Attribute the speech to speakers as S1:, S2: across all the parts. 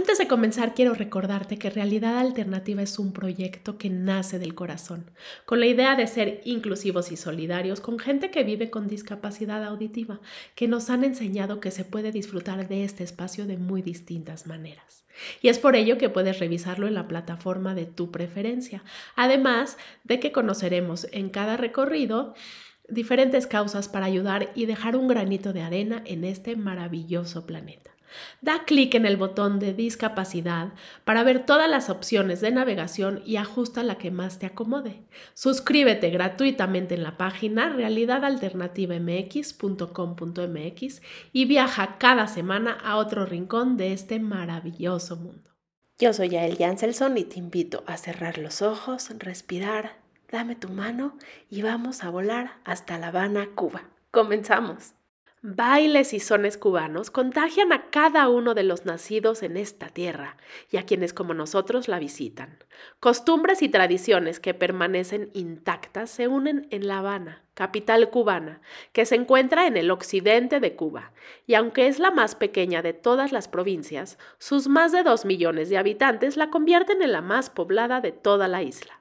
S1: Antes de comenzar, quiero recordarte que Realidad Alternativa es un proyecto que nace del corazón, con la idea de ser inclusivos y solidarios con gente que vive con discapacidad auditiva, que nos han enseñado que se puede disfrutar de este espacio de muy distintas maneras. Y es por ello que puedes revisarlo en la plataforma de tu preferencia, además de que conoceremos en cada recorrido diferentes causas para ayudar y dejar un granito de arena en este maravilloso planeta. Da clic en el botón de discapacidad para ver todas las opciones de navegación y ajusta la que más te acomode. Suscríbete gratuitamente en la página realidadalternativamx.com.mx y viaja cada semana a otro rincón de este maravilloso mundo. Yo soy Yael Janselson y te invito a cerrar los ojos, respirar, dame tu mano y vamos a volar hasta La Habana, Cuba. Comenzamos. Bailes y sones cubanos contagian a cada uno de los nacidos en esta tierra y a quienes como nosotros la visitan. Costumbres y tradiciones que permanecen intactas se unen en La Habana, capital cubana, que se encuentra en el occidente de Cuba, y aunque es la más pequeña de todas las provincias, sus más de dos millones de habitantes la convierten en la más poblada de toda la isla.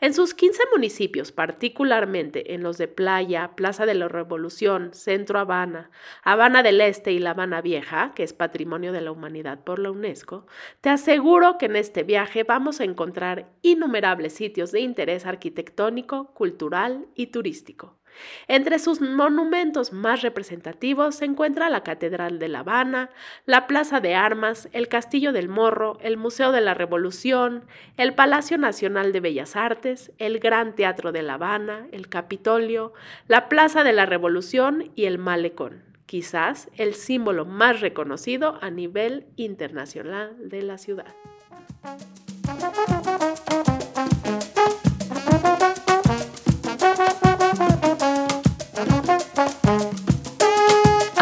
S1: En sus 15 municipios, particularmente en los de Playa, Plaza de la Revolución, Centro Habana, Habana del Este y La Habana Vieja, que es Patrimonio de la Humanidad por la UNESCO, te aseguro que en este viaje vamos a encontrar innumerables sitios de interés arquitectónico, cultural y turístico. Entre sus monumentos más representativos se encuentra la Catedral de La Habana, la Plaza de Armas, el Castillo del Morro, el Museo de la Revolución, el Palacio Nacional de Bellas Artes, el Gran Teatro de La Habana, el Capitolio, la Plaza de la Revolución y el Malecón, quizás el símbolo más reconocido a nivel internacional de la ciudad.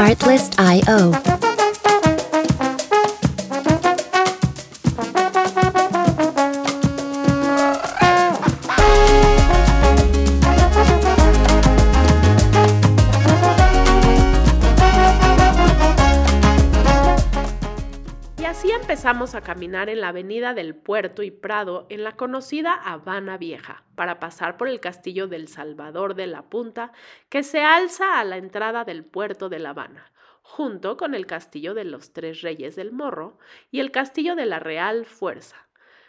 S2: Artlist.io.
S1: a caminar en la avenida del Puerto y Prado en la conocida Habana Vieja, para pasar por el castillo del Salvador de la Punta, que se alza a la entrada del puerto de La Habana, junto con el castillo de los Tres Reyes del Morro y el castillo de la Real Fuerza.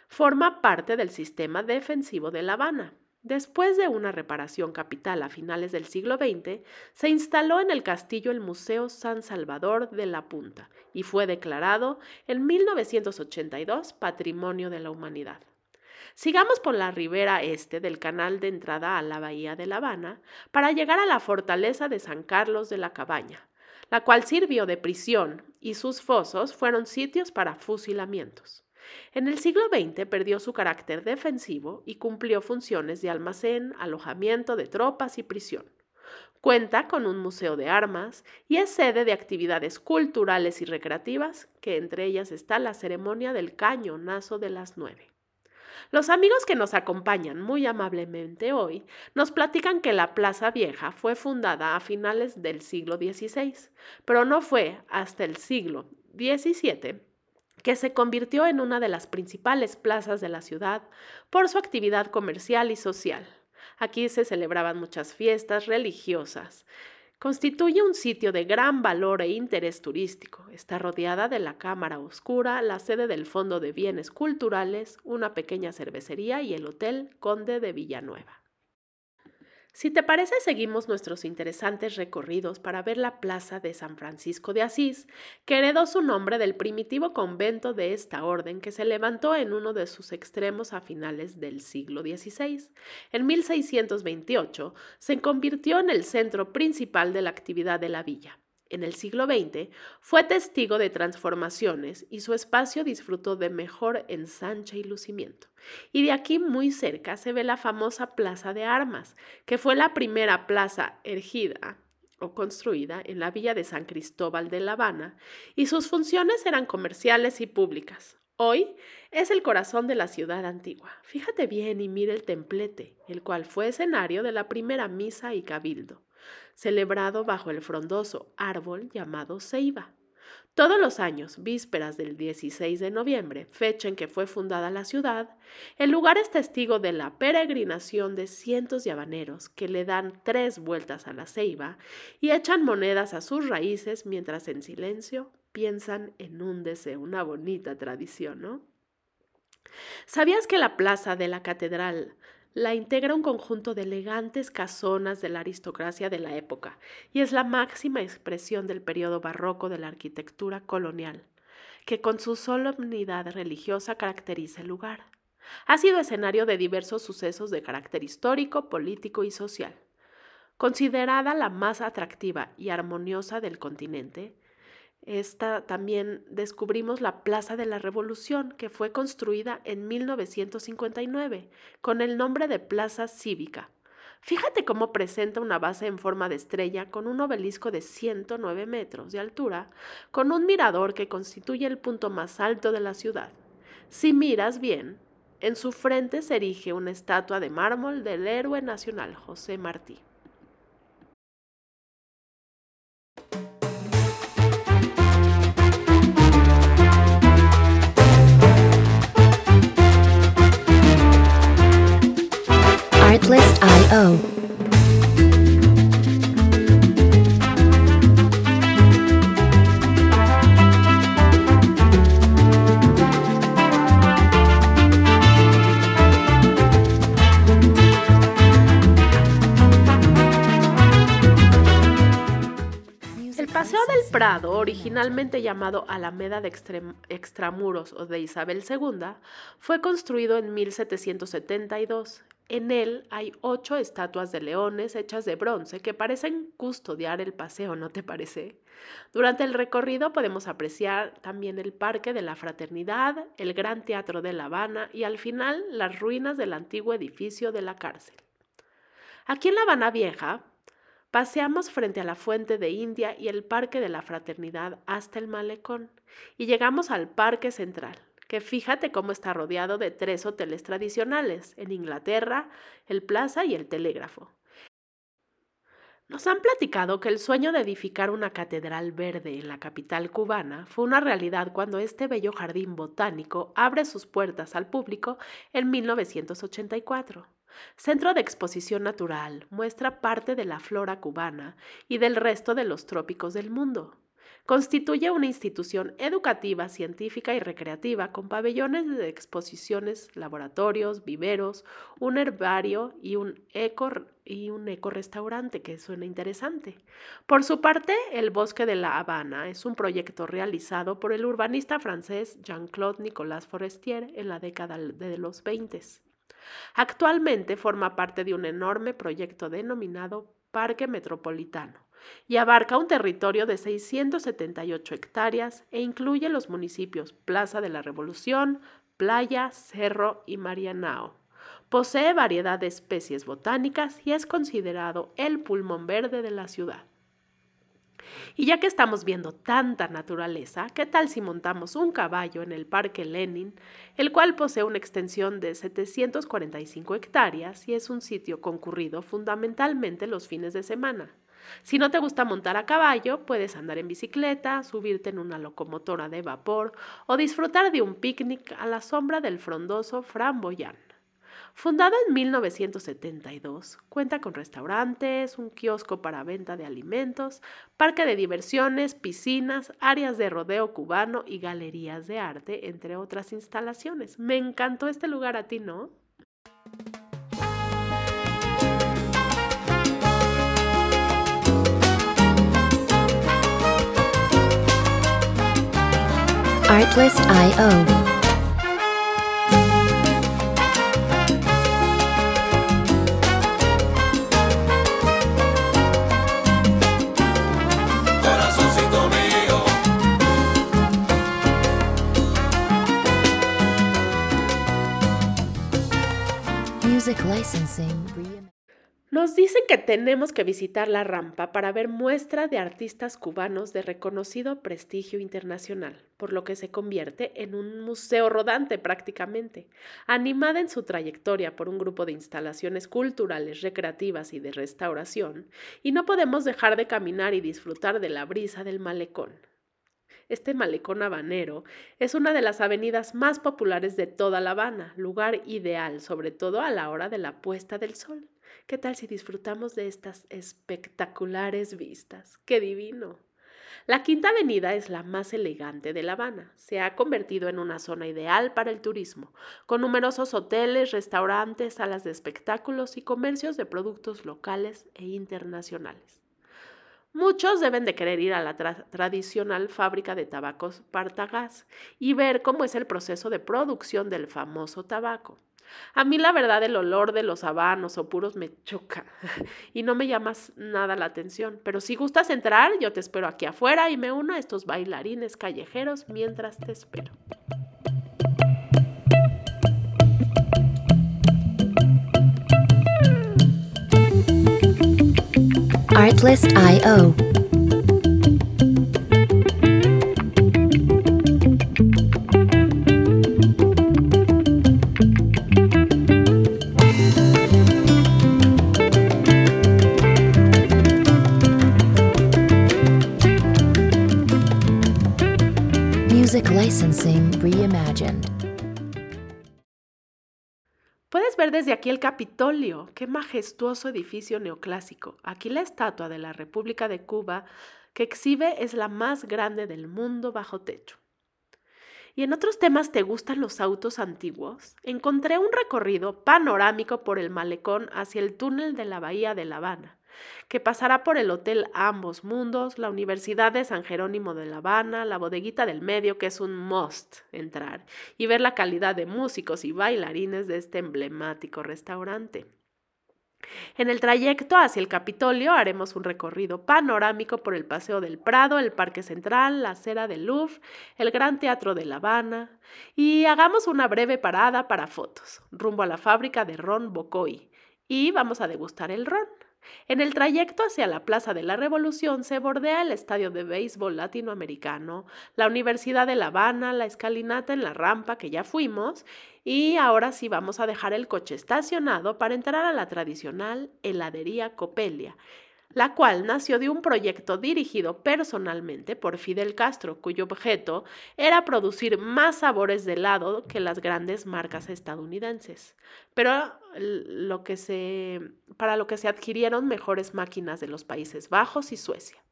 S1: Forma parte del sistema defensivo de La Habana. Después de una reparación capital a finales del siglo XX, se instaló en el castillo el Museo San Salvador de la Punta y fue declarado en 1982 Patrimonio de la Humanidad. Sigamos por la ribera este del canal de entrada a la bahía de La Habana para llegar a la fortaleza de San Carlos de la Cabaña, la cual sirvió de prisión y sus fosos fueron sitios para fusilamientos. En el siglo XX perdió su carácter defensivo y cumplió funciones de almacén, alojamiento de tropas y prisión. Cuenta con un museo de armas y es sede de actividades culturales y recreativas, que entre ellas está la ceremonia del cañonazo de las nueve. Los amigos que nos acompañan muy amablemente hoy nos platican que la Plaza Vieja fue fundada a finales del siglo XVI, pero no fue hasta el siglo XVII que se convirtió en una de las principales plazas de la ciudad por su actividad comercial y social. Aquí se celebraban muchas fiestas religiosas. Constituye un sitio de gran valor e interés turístico. Está rodeada de la Cámara Oscura, la sede del Fondo de Bienes Culturales, una pequeña cervecería y el Hotel Conde de Villanueva. Si te parece, seguimos nuestros interesantes recorridos para ver la plaza de San Francisco de Asís, que heredó su nombre del primitivo convento de esta orden que se levantó en uno de sus extremos a finales del siglo XVI. En 1628 se convirtió en el centro principal de la actividad de la villa. En el siglo XX, fue testigo de transformaciones y su espacio disfrutó de mejor ensanche y lucimiento. Y de aquí muy cerca se ve la famosa Plaza de Armas, que fue la primera plaza erigida o construida en la villa de San Cristóbal de La Habana, y sus funciones eran comerciales y públicas. Hoy es el corazón de la ciudad antigua. Fíjate bien y mira el templete, el cual fue escenario de la primera misa y cabildo celebrado bajo el frondoso árbol llamado ceiba. Todos los años, vísperas del 16 de noviembre, fecha en que fue fundada la ciudad, el lugar es testigo de la peregrinación de cientos de habaneros que le dan tres vueltas a la ceiba y echan monedas a sus raíces mientras en silencio piensan en un deseo, una bonita tradición, ¿no? ¿Sabías que la plaza de la catedral la integra un conjunto de elegantes casonas de la aristocracia de la época y es la máxima expresión del periodo barroco de la arquitectura colonial, que con su solemnidad religiosa caracteriza el lugar. Ha sido escenario de diversos sucesos de carácter histórico, político y social. Considerada la más atractiva y armoniosa del continente, esta también descubrimos la Plaza de la Revolución, que fue construida en 1959 con el nombre de Plaza Cívica. Fíjate cómo presenta una base en forma de estrella con un obelisco de 109 metros de altura, con un mirador que constituye el punto más alto de la ciudad. Si miras bien, en su frente se erige una estatua de mármol del héroe nacional José Martí. Originalmente llamado Alameda de Extramuros o de Isabel II, fue construido en 1772 en él hay ocho estatuas de leones hechas de bronce que parecen custodiar el paseo, ¿no te parece? Durante el recorrido podemos apreciar también el Parque de la Fraternidad, el Gran Teatro de La Habana y al final las ruinas del antiguo edificio de la cárcel. Aquí en La Habana Vieja paseamos frente a la Fuente de India y el Parque de la Fraternidad hasta el Malecón y llegamos al Parque Central que fíjate cómo está rodeado de tres hoteles tradicionales, en Inglaterra, el Plaza y el Telégrafo. Nos han platicado que el sueño de edificar una catedral verde en la capital cubana fue una realidad cuando este bello jardín botánico abre sus puertas al público en 1984. Centro de Exposición Natural muestra parte de la flora cubana y del resto de los trópicos del mundo. Constituye una institución educativa, científica y recreativa con pabellones de exposiciones, laboratorios, viveros, un herbario y un eco y un eco-restaurante que suena interesante. Por su parte, el Bosque de la Habana es un proyecto realizado por el urbanista francés Jean-Claude Nicolas Forestier en la década de los 20. Actualmente forma parte de un enorme proyecto denominado Parque Metropolitano y abarca un territorio de 678 hectáreas e incluye los municipios Plaza de la Revolución, Playa, Cerro y Marianao. Posee variedad de especies botánicas y es considerado el pulmón verde de la ciudad. Y ya que estamos viendo tanta naturaleza, ¿qué tal si montamos un caballo en el Parque Lenin, el cual posee una extensión de 745 hectáreas y es un sitio concurrido fundamentalmente los fines de semana? Si no te gusta montar a caballo, puedes andar en bicicleta, subirte en una locomotora de vapor o disfrutar de un picnic a la sombra del frondoso Framboyán. Fundado en 1972, cuenta con restaurantes, un kiosco para venta de alimentos, parque de diversiones, piscinas, áreas de rodeo cubano y galerías de arte, entre otras instalaciones. Me encantó este lugar a ti, ¿no?
S2: Artlist.io
S1: Nos dicen que tenemos que visitar la rampa para ver muestra de artistas cubanos de reconocido prestigio internacional, por lo que se convierte en un museo rodante prácticamente, animada en su trayectoria por un grupo de instalaciones culturales, recreativas y de restauración, y no podemos dejar de caminar y disfrutar de la brisa del malecón. Este malecón habanero es una de las avenidas más populares de toda La Habana, lugar ideal, sobre todo a la hora de la puesta del sol. ¿Qué tal si disfrutamos de estas espectaculares vistas? ¡Qué divino! La Quinta Avenida es la más elegante de La Habana. Se ha convertido en una zona ideal para el turismo, con numerosos hoteles, restaurantes, salas de espectáculos y comercios de productos locales e internacionales. Muchos deben de querer ir a la tradicional fábrica de tabacos Partagás y ver cómo es el proceso de producción del famoso tabaco. A mí la verdad el olor de los habanos o puros me choca y no me llamas nada la atención, pero si gustas entrar, yo te espero aquí afuera y me uno a estos bailarines callejeros mientras te espero.
S2: Artlist.io
S1: Puedes ver desde aquí el Capitolio, qué majestuoso edificio neoclásico. Aquí la estatua de la República de Cuba que exhibe es la más grande del mundo bajo techo. ¿Y en otros temas te gustan los autos antiguos? Encontré un recorrido panorámico por el malecón hacia el túnel de la Bahía de La Habana que pasará por el Hotel Ambos Mundos, la Universidad de San Jerónimo de La Habana, la bodeguita del medio, que es un must entrar, y ver la calidad de músicos y bailarines de este emblemático restaurante. En el trayecto hacia el Capitolio haremos un recorrido panorámico por el Paseo del Prado, el Parque Central, la Acera del Louvre, el Gran Teatro de La Habana y hagamos una breve parada para fotos, rumbo a la fábrica de ron Bocoy y vamos a degustar el ron. En el trayecto hacia la Plaza de la Revolución se bordea el Estadio de Béisbol Latinoamericano, la Universidad de La Habana, la escalinata en la rampa que ya fuimos y ahora sí vamos a dejar el coche estacionado para entrar a la tradicional heladería Copelia la cual nació de un proyecto dirigido personalmente por Fidel Castro, cuyo objeto era producir más sabores de helado que las grandes marcas estadounidenses, pero lo que se, para lo que se adquirieron mejores máquinas de los Países Bajos y Suecia.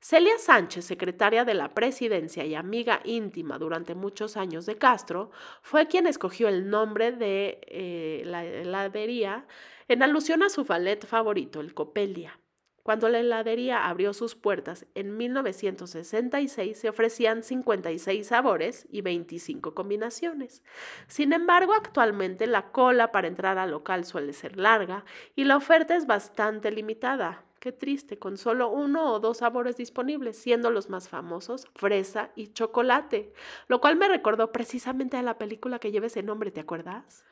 S1: Celia Sánchez, secretaria de la presidencia y amiga íntima durante muchos años de Castro, fue quien escogió el nombre de eh, la heladería en alusión a su ballet favorito, el Copelia. Cuando la heladería abrió sus puertas en 1966 se ofrecían 56 sabores y 25 combinaciones. Sin embargo, actualmente la cola para entrar al local suele ser larga y la oferta es bastante limitada. Qué triste, con solo uno o dos sabores disponibles, siendo los más famosos fresa y chocolate, lo cual me recordó precisamente a la película que lleva ese nombre, ¿te acuerdas?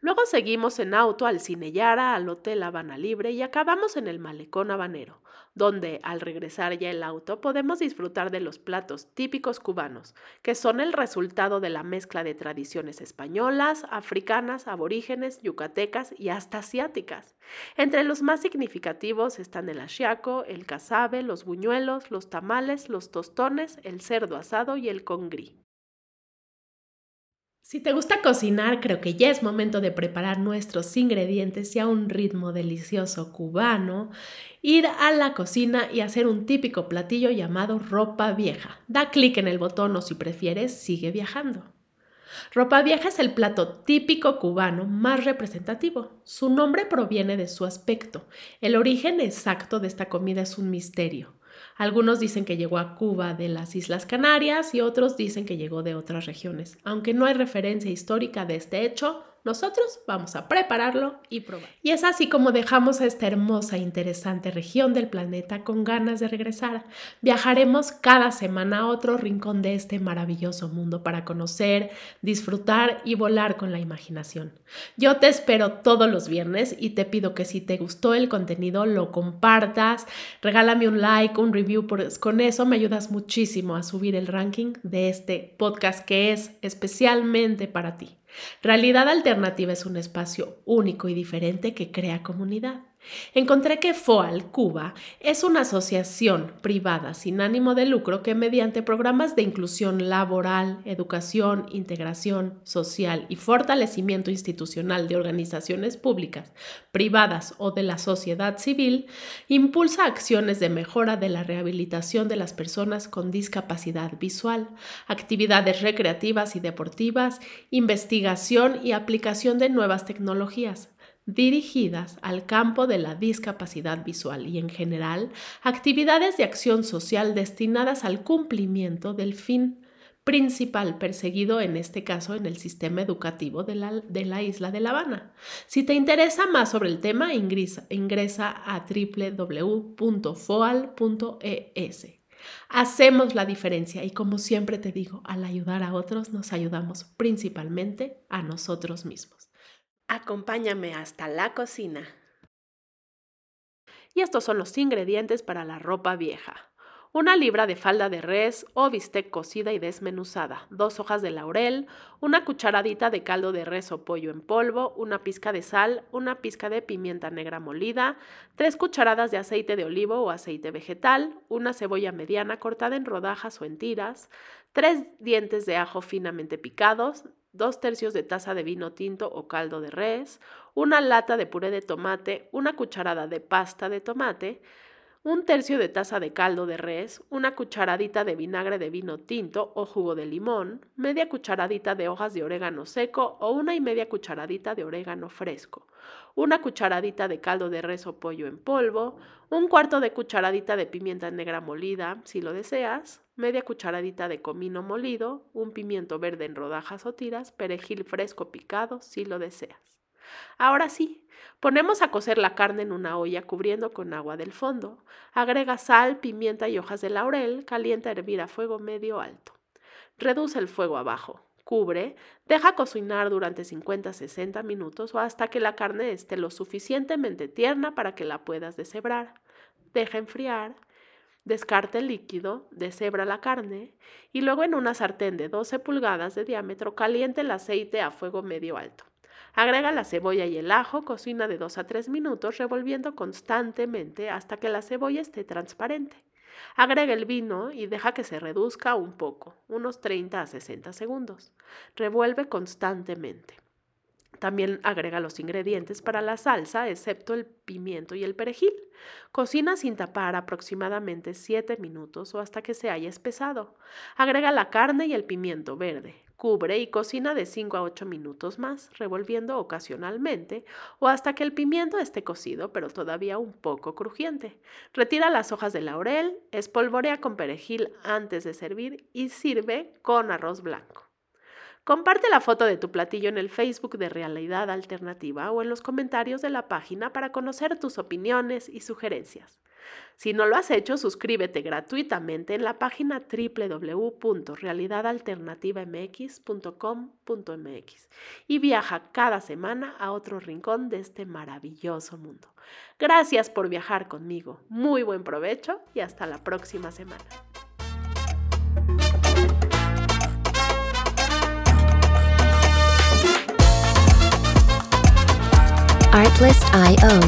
S1: Luego seguimos en auto al Cine Yara, al Hotel Habana Libre y acabamos en el Malecón Habanero, donde al regresar ya el auto podemos disfrutar de los platos típicos cubanos, que son el resultado de la mezcla de tradiciones españolas, africanas, aborígenes, yucatecas y hasta asiáticas. Entre los más significativos están el achiaco, el casabe, los buñuelos, los tamales, los tostones, el cerdo asado y el congrí. Si te gusta cocinar, creo que ya es momento de preparar nuestros ingredientes y a un ritmo delicioso cubano, ir a la cocina y hacer un típico platillo llamado ropa vieja. Da clic en el botón o si prefieres, sigue viajando. Ropa vieja es el plato típico cubano más representativo. Su nombre proviene de su aspecto. El origen exacto de esta comida es un misterio. Algunos dicen que llegó a Cuba de las Islas Canarias y otros dicen que llegó de otras regiones. Aunque no hay referencia histórica de este hecho, Nosotros vamos a prepararlo y probar. Y es así como dejamos a esta hermosa e interesante región del planeta con ganas de regresar. Viajaremos cada semana a otro rincón de este maravilloso mundo para conocer, disfrutar y volar con la imaginación. Yo te espero todos los viernes y te pido que si te gustó el contenido lo compartas, regálame un like, un review, pues con eso me ayudas muchísimo a subir el ranking de este podcast que es especialmente para ti. Realidad Alternativa es un espacio único y diferente que crea comunidad. Encontré que FOAL Cuba es una asociación privada sin ánimo de lucro que mediante programas de inclusión laboral, educación, integración social y fortalecimiento institucional de organizaciones públicas, privadas o de la sociedad civil, impulsa acciones de mejora de la rehabilitación de las personas con discapacidad visual, actividades recreativas y deportivas, investigación y aplicación de nuevas tecnologías, dirigidas al campo de la discapacidad visual y en general actividades de acción social destinadas al cumplimiento del fin principal perseguido en este caso en el sistema educativo de la, de la, isla de La Habana. Si te interesa más sobre el tema, ingresa, ingresa a www.foal.es. Hacemos la diferencia y como siempre te digo, al ayudar a otros nos ayudamos principalmente a nosotros mismos. Acompáñame hasta la cocina. Y estos son los ingredientes para la ropa vieja. Una libra de falda de res o bistec cocida y desmenuzada, dos hojas de laurel, una cucharadita de caldo de res o pollo en polvo, una pizca de sal, una pizca de pimienta negra molida, tres cucharadas de aceite de olivo o aceite vegetal, una cebolla mediana cortada en rodajas o en tiras, tres dientes de ajo finamente picados, dos tercios de taza de vino tinto o caldo de res, una lata de puré de tomate, una cucharada de pasta de tomate, un tercio de taza de caldo de res, una cucharadita de vinagre de vino tinto o jugo de limón, media cucharadita de hojas de orégano seco o una y media cucharadita de orégano fresco, una cucharadita de caldo de res o pollo en polvo, un cuarto de cucharadita de pimienta negra molida, si lo deseas, media cucharadita de comino molido, un pimiento verde en rodajas o tiras, perejil fresco picado, si lo deseas. Ahora sí, ponemos a cocer la carne en una olla cubriendo con agua del fondo. Agrega sal, pimienta y hojas de laurel, calienta a hervir a fuego medio alto. Reduce el fuego abajo. Cubre, deja cocinar durante 50-60 minutos o hasta que la carne esté lo suficientemente tierna para que la puedas deshebrar. Deja enfriar, descarta el líquido, deshebra la carne y luego en una sartén de 12 pulgadas de diámetro caliente el aceite a fuego medio alto. Agrega la cebolla y el ajo, cocina de 2 a 3 minutos revolviendo constantemente hasta que la cebolla esté transparente. Agrega el vino y deja que se reduzca un poco, unos 30 a 60 segundos. Revuelve constantemente. También agrega los ingredientes para la salsa, excepto el pimiento y el perejil. Cocina sin tapar aproximadamente 7 minutos o hasta que se haya espesado. Agrega la carne y el pimiento verde. Cubre y cocina de 5 a 8 minutos más, revolviendo ocasionalmente o hasta que el pimiento esté cocido, pero todavía un poco crujiente. Retira las hojas de laurel, espolvorea con perejil antes de servir y sirve con arroz blanco. Comparte la foto de tu platillo en el Facebook de Realidad Alternativa o en los comentarios de la página para conocer tus opiniones y sugerencias. Si no lo has hecho, suscríbete gratuitamente en la página www.realidadalternativamx.com.mx y viaja cada semana a otro rincón de este maravilloso mundo. Gracias por viajar conmigo. Muy buen provecho y hasta la próxima semana.
S2: Artlist.io.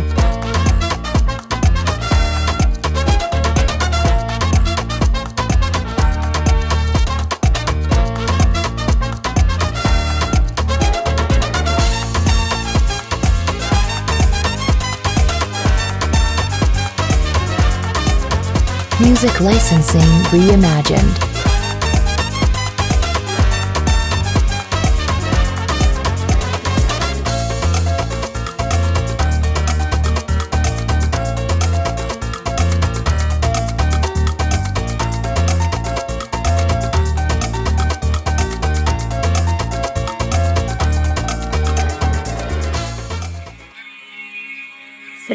S2: Music licensing reimagined.